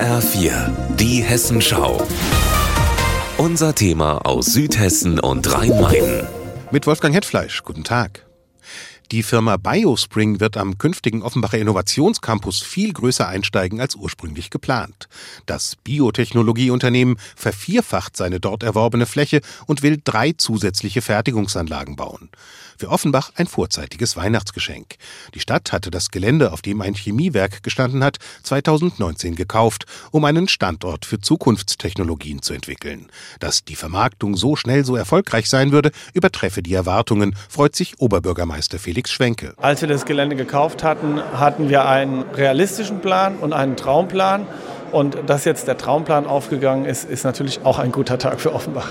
HR4, die Hessenschau. Unser Thema aus Südhessen und Rhein-Main. Mit Wolfgang Hetfleisch, guten Tag. Die Firma BioSpring wird am künftigen Offenbacher Innovationscampus viel größer einsteigen als ursprünglich geplant. Das Biotechnologieunternehmen vervierfacht seine dort erworbene Fläche und will drei zusätzliche Fertigungsanlagen bauen. Für Offenbach ein vorzeitiges Weihnachtsgeschenk. Die Stadt hatte das Gelände, auf dem ein Chemiewerk gestanden hat, 2019 gekauft, um einen Standort für Zukunftstechnologien zu entwickeln. Dass die Vermarktung so schnell so erfolgreich sein würde, übertreffe die Erwartungen, freut sich Oberbürgermeister Felix Felix Schwenke. Als wir das Gelände gekauft hatten, hatten wir einen realistischen Plan und einen Traumplan. Und dass jetzt der Traumplan aufgegangen ist, ist natürlich auch ein guter Tag für Offenbach.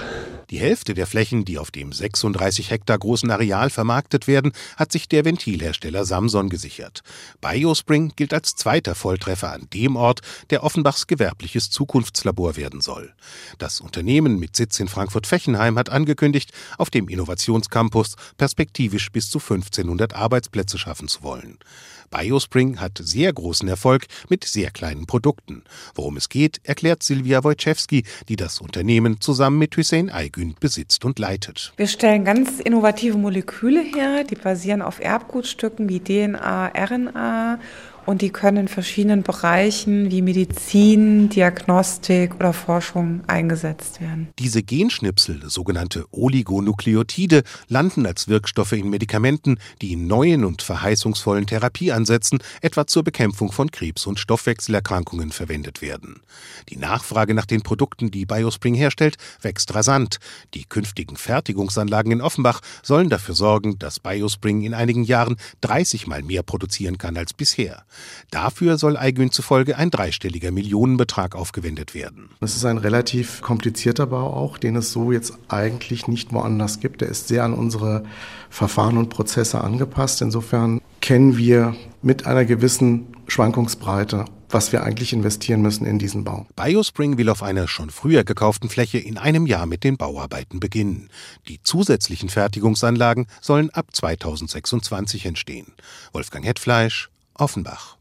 Die Hälfte der Flächen, die auf dem 36 Hektar großen Areal vermarktet werden, hat sich der Ventilhersteller Samson gesichert. Biospring gilt als zweiter Volltreffer an dem Ort, der Offenbachs gewerbliches Zukunftslabor werden soll. Das Unternehmen mit Sitz in Frankfurt-Fechenheim hat angekündigt, auf dem Innovationscampus perspektivisch bis zu 1500 Arbeitsplätze schaffen zu wollen. Biospring hat sehr großen Erfolg mit sehr kleinen Produkten. Worum es geht, erklärt Silvia Wojciechowski, die das Unternehmen zusammen mit Hussein Aygün besitzt und leitet. Wir stellen ganz innovative Moleküle her, die basieren auf Erbgutstücken wie DNA, RNA und die können in verschiedenen Bereichen wie Medizin, Diagnostik oder Forschung eingesetzt werden. Diese Genschnipsel, sogenannte Oligonukleotide, landen als Wirkstoffe in Medikamenten, die in neuen und verheißungsvollen Therapieansätzen, etwa zur Bekämpfung von Krebs- und Stoffwechselerkrankungen, verwendet werden. Die Nachfrage nach den Produkten, die Biospring herstellt, wächst rasant. Die künftigen Fertigungsanlagen in Offenbach sollen dafür sorgen, dass Biospring in einigen Jahren 30 mal mehr produzieren kann als bisher. Dafür soll Eigün zufolge ein dreistelliger Millionenbetrag aufgewendet werden. Das ist ein relativ komplizierter Bau auch, den es so jetzt eigentlich nicht woanders gibt. Der ist sehr an unsere Verfahren und Prozesse angepasst. Insofern kennen wir mit einer gewissen Schwankungsbreite was wir eigentlich investieren müssen in diesen Bau. Biospring will auf einer schon früher gekauften Fläche in einem Jahr mit den Bauarbeiten beginnen. Die zusätzlichen Fertigungsanlagen sollen ab 2026 entstehen. Wolfgang Hetfleisch, Offenbach.